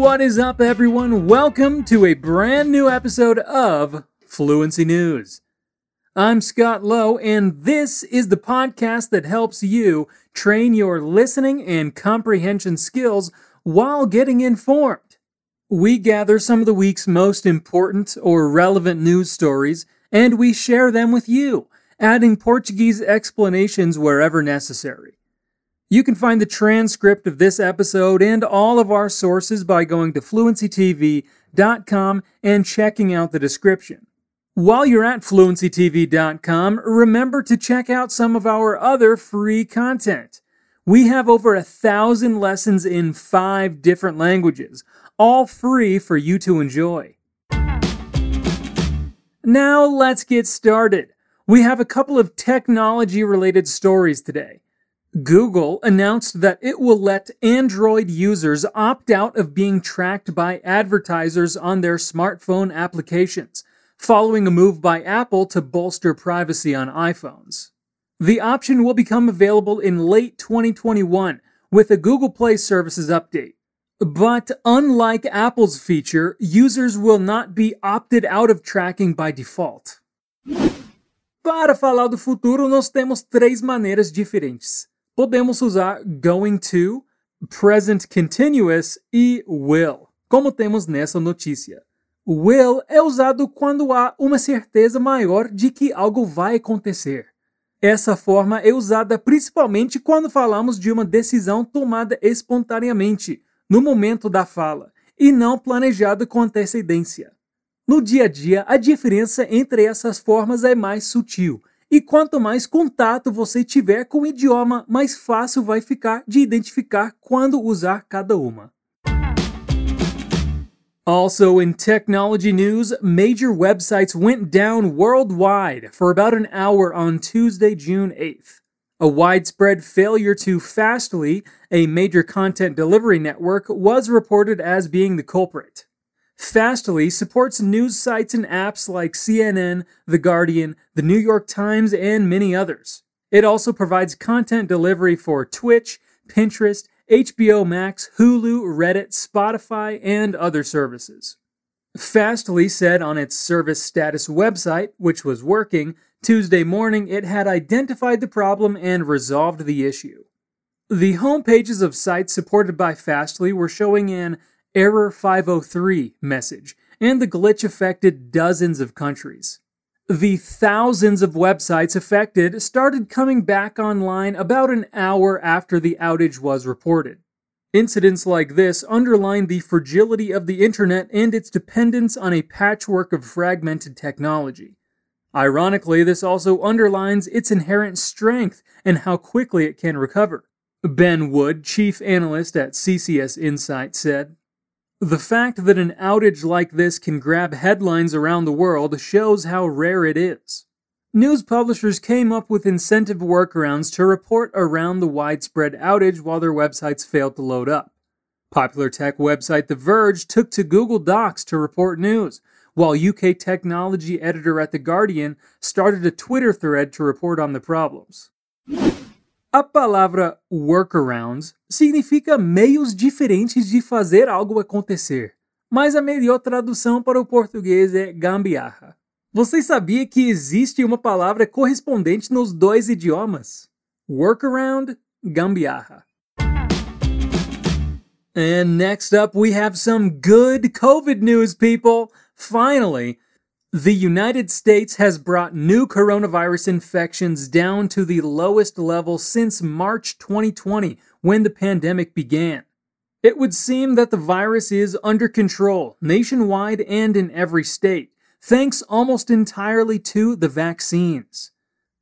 What is up, everyone? Welcome to a brand new episode of Fluency News. I'm Scott Lowe, and this is the podcast that helps you train your listening and comprehension skills while getting informed. We gather some of the week's most important or relevant news stories, and we share them with you, adding Portuguese explanations wherever necessary. You can find the transcript of this episode and all of our sources by going to fluencytv.com and checking out the description. While you're at fluencytv.com, remember to check out some of our other free content. We have over a thousand lessons in five different languages, all free for you to enjoy. Now let's get started. We have a couple of technology related stories today. Google announced that it will let Android users opt out of being tracked by advertisers on their smartphone applications, following a move by Apple to bolster privacy on iPhones. The option will become available in late 2021 with a Google Play Services update. But unlike Apple's feature, users will not be opted out of tracking by default. Para falar do futuro, nós temos três maneiras diferentes. Podemos usar going to, present continuous e will, como temos nessa notícia. Will é usado quando há uma certeza maior de que algo vai acontecer. Essa forma é usada principalmente quando falamos de uma decisão tomada espontaneamente, no momento da fala, e não planejada com antecedência. No dia a dia, a diferença entre essas formas é mais sutil e quanto mais contato você tiver com o idioma, mais fácil vai ficar de identificar quando usar cada uma. Also, in technology news, major websites went down worldwide for about an hour on Tuesday, June 8th. A widespread failure to Fastly, a major content delivery network, was reported as being the culprit. Fastly supports news sites and apps like CNN, The Guardian, The New York Times, and many others. It also provides content delivery for Twitch, Pinterest, HBO Max, Hulu, Reddit, Spotify, and other services. Fastly said on its service status website, which was working, Tuesday morning it had identified the problem and resolved the issue. The home pages of sites supported by Fastly were showing an Error 503 message, and the glitch affected dozens of countries. The thousands of websites affected started coming back online about an hour after the outage was reported. Incidents like this underline the fragility of the internet and its dependence on a patchwork of fragmented technology. Ironically, this also underlines its inherent strength and how quickly it can recover. Ben Wood, chief analyst at CCS Insight, said the fact that an outage like this can grab headlines around the world shows how rare it is. News publishers came up with incentive workarounds to report around the widespread outage while their websites failed to load up. Popular tech website The Verge took to Google Docs to report news, while UK technology editor at The Guardian started a Twitter thread to report on the problems. A palavra workarounds significa meios diferentes de fazer algo acontecer, mas a melhor tradução para o português é gambiarra. Você sabia que existe uma palavra correspondente nos dois idiomas? Workaround, gambiarra. And next up, we have some good COVID news, people. Finally, the United States has brought new coronavirus infections down to the lowest level since March 2020, when the pandemic began. It would seem that the virus is under control nationwide and in every state, thanks almost entirely to the vaccines.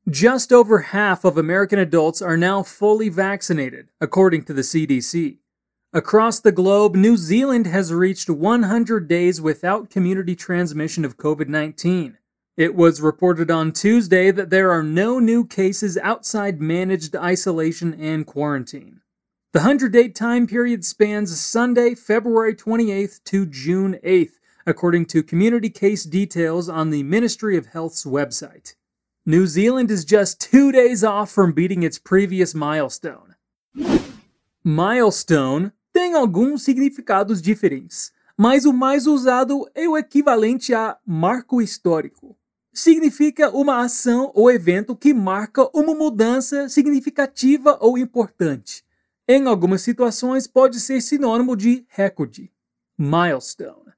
Just over half of American adults are now fully vaccinated, according to the CDC. Across the globe, New Zealand has reached 100 days without community transmission of COVID 19. It was reported on Tuesday that there are no new cases outside managed isolation and quarantine. The 100 day time period spans Sunday, February 28th to June 8th, according to community case details on the Ministry of Health's website. New Zealand is just two days off from beating its previous milestone. Milestone tem alguns significados diferentes, mas o mais usado é o equivalente a marco histórico. Significa uma ação ou evento que marca uma mudança significativa ou importante. Em algumas situações, pode ser sinônimo de recorde, milestone.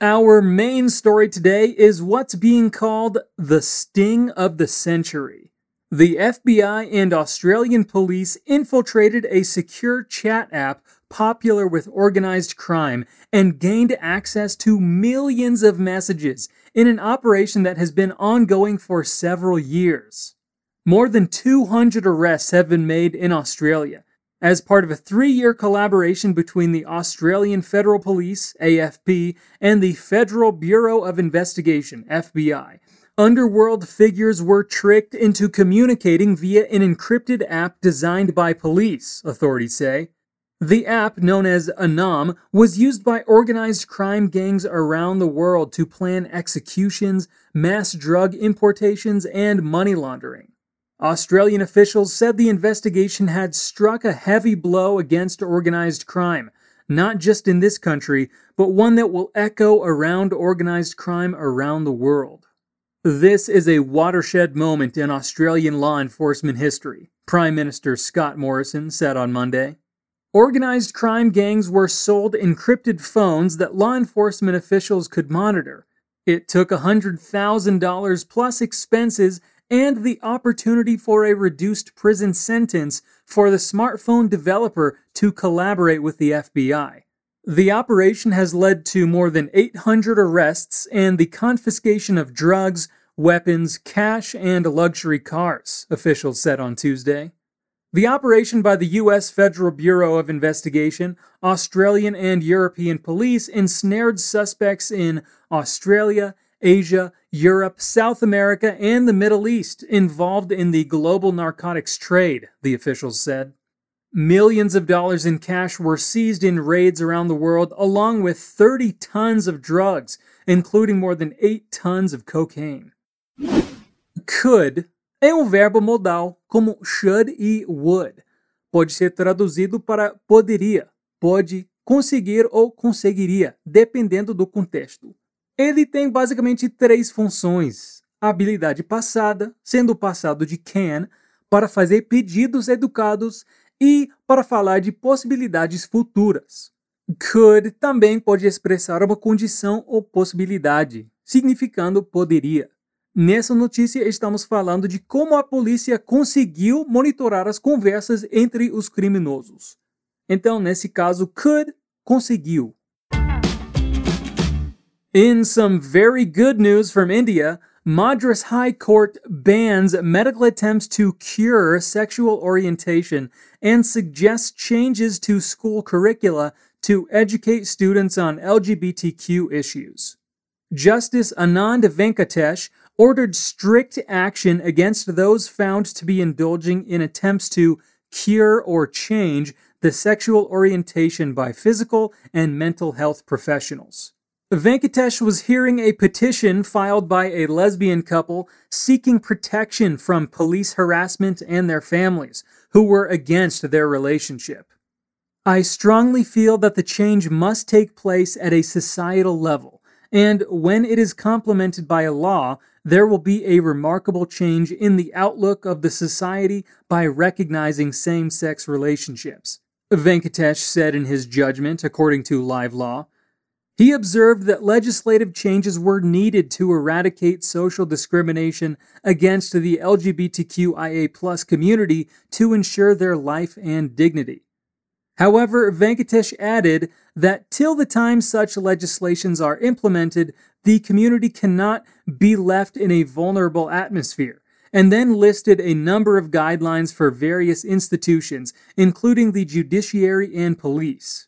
Our main story today is what's being called the sting of the century. The FBI and Australian police infiltrated a secure chat app popular with organized crime and gained access to millions of messages in an operation that has been ongoing for several years. More than 200 arrests have been made in Australia, as part of a three year collaboration between the Australian Federal Police, AFP, and the Federal Bureau of Investigation, FBI. Underworld figures were tricked into communicating via an encrypted app designed by police, authorities say. The app, known as ANOM, was used by organized crime gangs around the world to plan executions, mass drug importations, and money laundering. Australian officials said the investigation had struck a heavy blow against organized crime, not just in this country, but one that will echo around organized crime around the world. This is a watershed moment in Australian law enforcement history, Prime Minister Scott Morrison said on Monday. Organized crime gangs were sold encrypted phones that law enforcement officials could monitor. It took $100,000 plus expenses and the opportunity for a reduced prison sentence for the smartphone developer to collaborate with the FBI. The operation has led to more than 800 arrests and the confiscation of drugs, weapons, cash, and luxury cars, officials said on Tuesday. The operation by the U.S. Federal Bureau of Investigation, Australian and European police ensnared suspects in Australia, Asia, Europe, South America, and the Middle East involved in the global narcotics trade, the officials said. Millions of dollars in cash were seized in raids around the world, along with 30 tons of drugs, including more than 8 tons of cocaine. Could é um verbo modal, como should e would. Pode ser traduzido para poderia, pode, conseguir ou conseguiria, dependendo do contexto. Ele tem basicamente três funções: a habilidade passada, sendo o passado de can, para fazer pedidos educados e para falar de possibilidades futuras. Could também pode expressar uma condição ou possibilidade, significando poderia. Nessa notícia, estamos falando de como a polícia conseguiu monitorar as conversas entre os criminosos. Então, nesse caso, could conseguiu. In some very good news from India, Madras High Court bans medical attempts to cure sexual orientation and suggests changes to school curricula to educate students on LGBTQ issues. Justice Anand Venkatesh ordered strict action against those found to be indulging in attempts to cure or change the sexual orientation by physical and mental health professionals. Venkatesh was hearing a petition filed by a lesbian couple seeking protection from police harassment and their families, who were against their relationship. I strongly feel that the change must take place at a societal level, and when it is complemented by a law, there will be a remarkable change in the outlook of the society by recognizing same sex relationships. Venkatesh said in his judgment, according to Live Law. He observed that legislative changes were needed to eradicate social discrimination against the LGBTQIA community to ensure their life and dignity. However, Venkatesh added that till the time such legislations are implemented, the community cannot be left in a vulnerable atmosphere, and then listed a number of guidelines for various institutions, including the judiciary and police.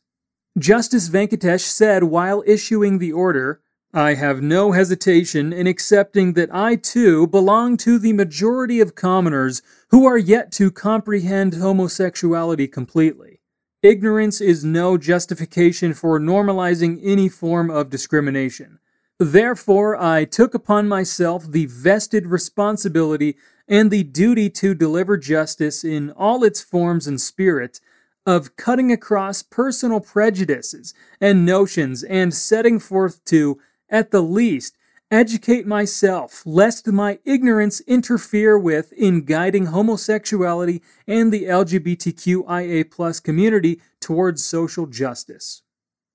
Justice Venkatesh said while issuing the order, I have no hesitation in accepting that I too belong to the majority of commoners who are yet to comprehend homosexuality completely. Ignorance is no justification for normalizing any form of discrimination. Therefore, I took upon myself the vested responsibility and the duty to deliver justice in all its forms and spirit of cutting across personal prejudices and notions and setting forth to, at the least, educate myself, lest my ignorance interfere with in guiding homosexuality and the LGBTQIA community towards social justice.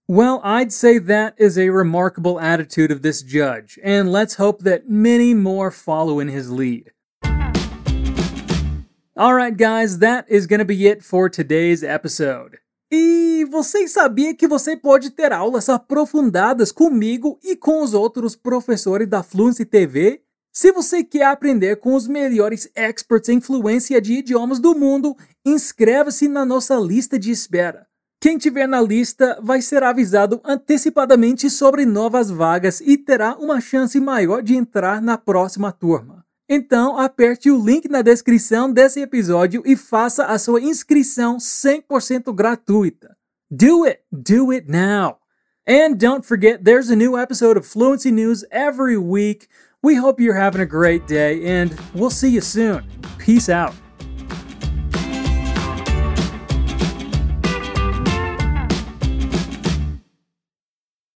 Well, I'd say that is a remarkable attitude of this judge, and let's hope that many more follow in his lead. Alright, guys, that is to be it for today's episode. E vocês sabiam que você pode ter aulas aprofundadas comigo e com os outros professores da Fluency TV? Se você quer aprender com os melhores experts em fluência de idiomas do mundo, inscreva-se na nossa lista de espera. Quem tiver na lista vai ser avisado antecipadamente sobre novas vagas e terá uma chance maior de entrar na próxima turma. Então, aperte o link na descrição desse episódio e faça a sua inscrição 100% gratuita. Do it! Do it now! And don't forget, there's a new episode of Fluency News every week. We hope you're having a great day, and we'll see you soon. Peace out.